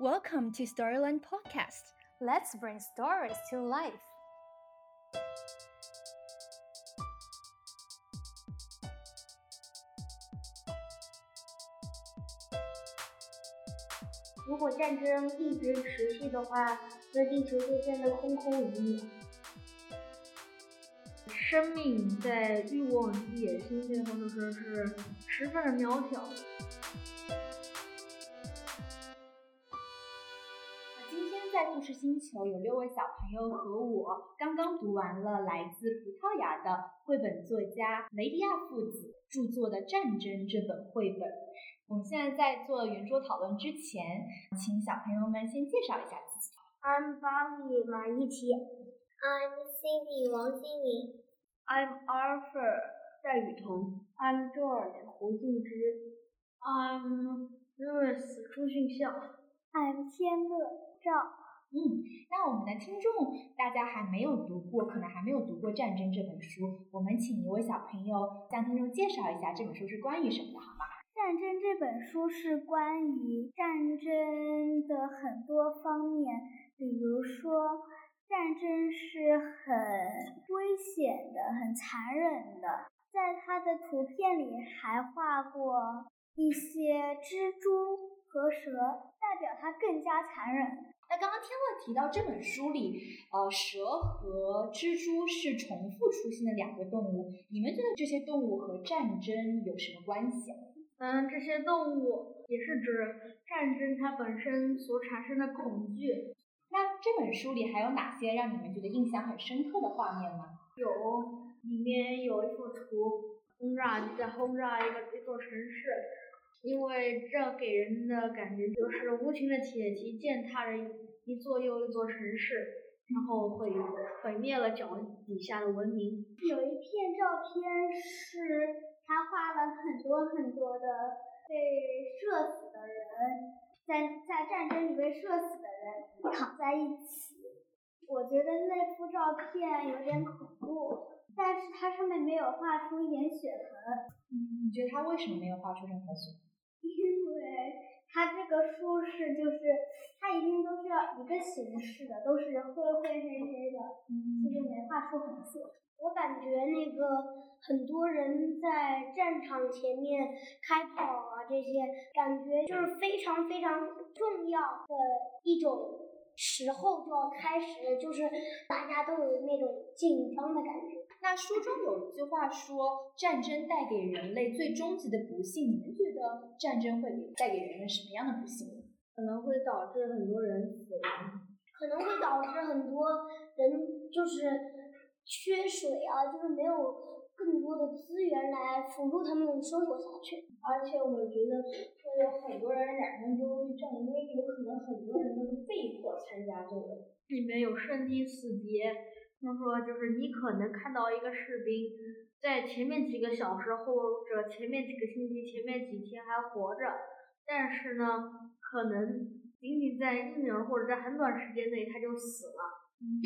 Welcome to Storyland Podcast. Let's bring stories to life. 如果战争一直持续的话，那地球就变得空空如也。生命在欲望与野心面前的时候是十分的渺小。故事星球有六位小朋友和我刚刚读完了来自葡萄牙的绘本作家雷迪亚父子著作的《战争》这本绘本。我们现在在做圆桌讨论之前，请小朋友们先介绍一下自己。I'm Bobby 马一奇，I'm Cindy 王心凌 I'm Arthur 戴雨桐，I'm George 胡静之，I'm Louis 朱俊孝。，I'm 千乐赵。嗯，那我们的听众大家还没有读过，可能还没有读过《战争》这本书，我们请一位小朋友向听众介绍一下这本书是关于什么的，好吗？《战争》这本书是关于战争的很多方面，比如说，战争是很危险的、很残忍的。在它的图片里还画过一些蜘蛛和蛇，代表它更加残忍。那刚刚天乐提到这本书里，呃，蛇和蜘蛛是重复出现的两个动物，你们觉得这些动物和战争有什么关系啊？嗯，这些动物也是指战争它本身所产生的恐惧。那这本书里还有哪些让你们觉得印象很深刻的画面吗？有，里面有一幅图，轰炸在轰炸一个一座城市，因为这给人的感觉就是无情的铁蹄践踏着一座又一座城市，然后毁毁灭了脚底下的文明。有一片照片是他画了很多很多的被射死的人，在在战争里被射死的人躺在一起。我觉得那幅照片有点恐怖，但是它上面没有画出一点血痕，嗯，你觉得他为什么没有画出任何血？它这个书是就是它一定都是要一个形式的，都是灰灰黑黑的，嗯就是没画出红色。我感觉那个很多人在战场前面开跑啊，这些感觉就是非常非常重要的一种时候就要开始了，就是大家都有那种紧张的感觉。那书中有一句话说，战争带给人类最终极的不幸。你们觉得战争会给带给人们什么样的不幸呢？可能会导致很多人死亡。可能会导致很多人就是缺水啊，就是没有更多的资源来辅助他们生活下去。而且我觉得会有很多人染上忧郁症，因为有可能很多人都是被迫参加这个。里面有生离死别，他说就是你可能看到一个士兵在前面几个小时或者前面几个星期、前面几天还活着，但是呢，可能仅仅在一秒或者在很短时间内他就死了，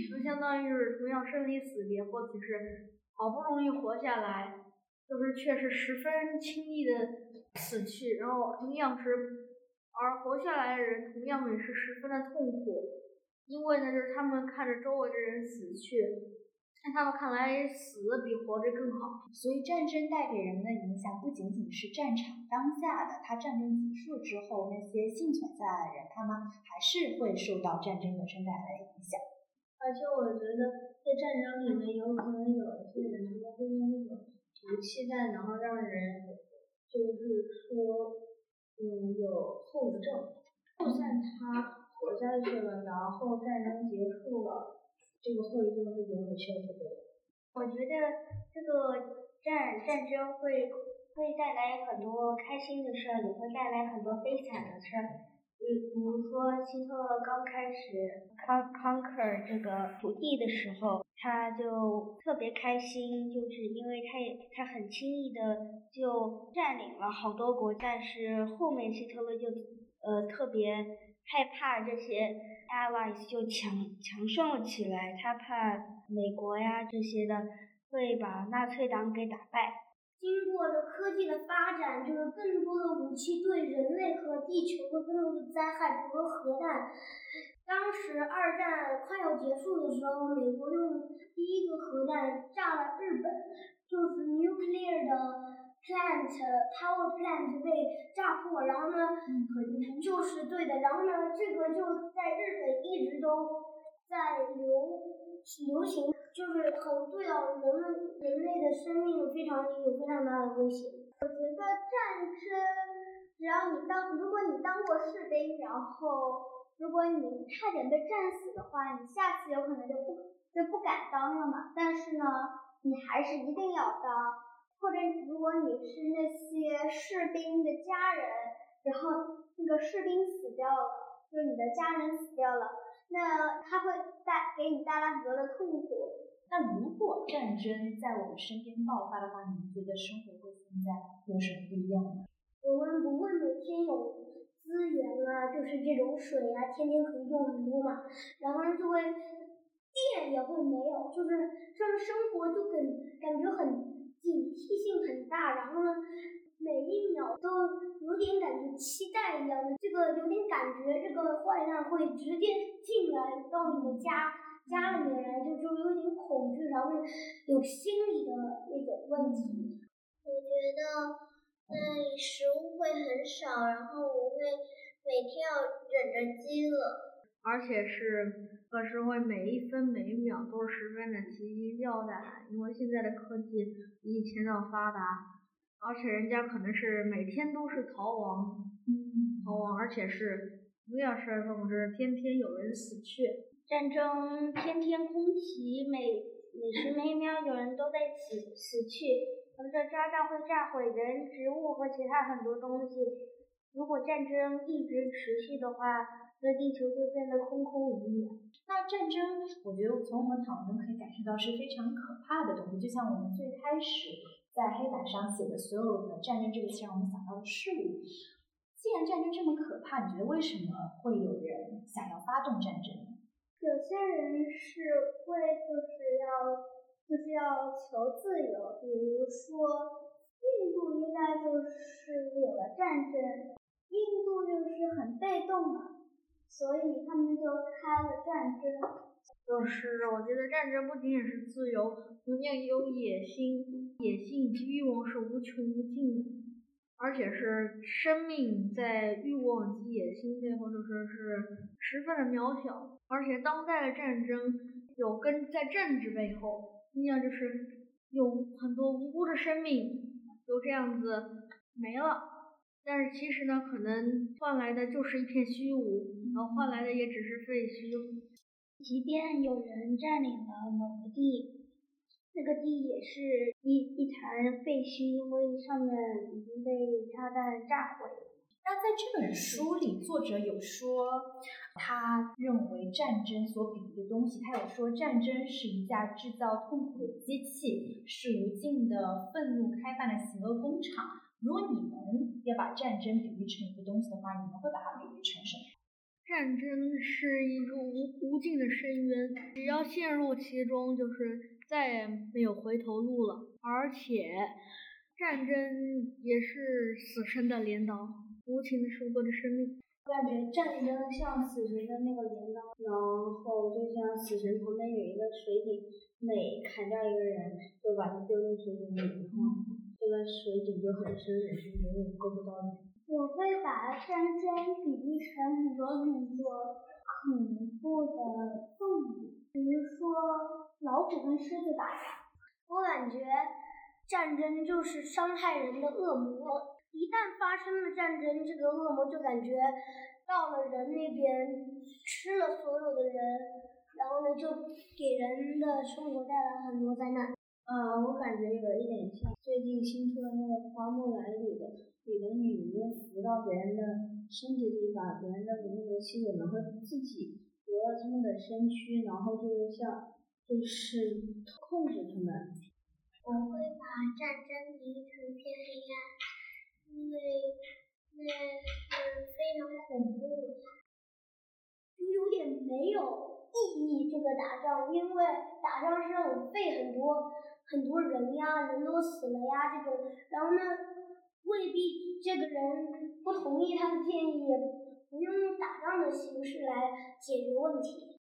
就相当于是同样生离死别，或者是好不容易活下来，就是却是十分轻易的死去，然后同样是，而活下来的人同样也是十分的痛苦。因为呢，就是他们看着周围的人死去，在他们看来，死比活着更好。所以战争带给人们的影响不仅仅是战场当下的，它战争结束之后，那些幸存下来的人，他们还是会受到战争本身带来的影响。而且我觉得在战争里面，有可能有一些人他们会用那种毒气弹，然后让人就是说，嗯，有后遗症。就算他下去了，然后战争结束了，这个后遗症是永远消除不了。我觉得这个战战争会会带来很多开心的事儿，也会带来很多悲惨的事儿。比比如说，希特勒刚开始 con conquer 这个土地的时候，他就特别开心，就是因为他也他很轻易的就占领了好多国，但是后面希特勒就呃特别害怕这些 allies 就强强盛了起来，他怕美国呀这些的会把纳粹党给打败。经过了科技的发展，就是更多的武器对人类和地球的更多的灾害，比如核弹。当时二战快要结束的时候，美国用第一个核弹炸了日本，就是 nuclear 的 plant power plant 被炸破，然后呢，就是对的，然后呢，这个就在日本一直都在流流行。就是很对到人们人类的生命非常有非常大的威胁。我觉得战争，只要你当如果你当过士兵，然后如果你差点被战死的话，你下次有可能就不就不敢当了嘛。但是呢，你还是一定要当。或者如果你是那些士兵的家人，然后那个士兵死掉了，就是你的家人死掉了。那他会带给你带来很多的痛苦。那如果战争在我们身边爆发的话，你们觉得生活会现在有什么不一样呢？我们不会每天有资源啊，就是这种水啊，天天可以用很多嘛。然后就会电也会没有，就是这样生活就感感觉很警惕性很大。然后呢？每一秒都有点感觉期待一样的，这个有点感觉，这个坏蛋会直接进来到你的家家里面来，就就有点恐惧，然后有心理的那种问题。我觉得那里食物会很少，然后我会每天要忍着饥饿，而且是可是会每一分每一秒都十分的提心吊胆，因为现在的科技比以前要发达。而且人家可能是每天都是逃亡，逃亡，而且是不要是总之天天有人死去，战争天天空袭，每每时每秒有人都在死死去，而这炸弹会炸毁人、植物和其他很多东西。如果战争一直持续的话，那地球就变得空空如也。那战争，我觉得从我们讨论可以感受到是非常可怕的东西，就像我们最开始。在黑板上写的所有的战争这个词，让我们想到的事物。既然战争这么可怕，你觉得为什么会有人想要发动战争？有些人是会就是要就是要求自由，比如说印度应该就是有了战争，印度就是很被动嘛，所以他们就开了战争。就是我觉得战争不仅仅是自由，同样也有野心，野心以及欲望是无穷无尽的，而且是生命在欲望及野心背后，就说是十分的渺小。而且当代的战争有跟在政治背后，同样就是有很多无辜的生命就这样子没了。但是其实呢，可能换来的就是一片虚无，然后换来的也只是废墟。即便有人占领了某个地，那个地也是一一潭废墟，因为上面已经被炸弹炸毁了。那在这本书里，作者有说，他认为战争所比喻的东西，他有说战争是一架制造痛苦的机器，是无尽的愤怒开办的邪恶工厂。如果你们要把战争比喻成一个东西的话，你们会把它比喻成什么？战争是一个无无尽的深渊，只要陷入其中，就是再也没有回头路了。而且，战争也是死神的镰刀，无情的收割着生命。我感觉战争像死神的那个镰刀，然后就像死神旁边有一个水井，每砍掉一个人，就把他丢进水井里，然后这个水井就很深也是，永远够不到你。我会把战争比喻成很多很多恐怖的动物，比如说老虎跟狮子打架。我感觉战争就是伤害人的恶魔，一旦发生了战争，这个恶魔就感觉到了人那边，吃了所有的人，然后呢就给人的生活带来很多灾难。嗯，我感觉有一点像最近新出的那个《花木兰》里的。里的女巫扶到别人的身体里，把别人的那个吸走，然后自己夺了他们的身躯，然后就是像，就是控制他们。我会把战争比喻成偏黑暗，因为那是非常恐怖，就有点没有意义。这个打仗，因为打仗是很费很多很多人呀，人都死了呀这种，然后呢，未必这个人不同意他的建议，不用打仗的形式来解决问题。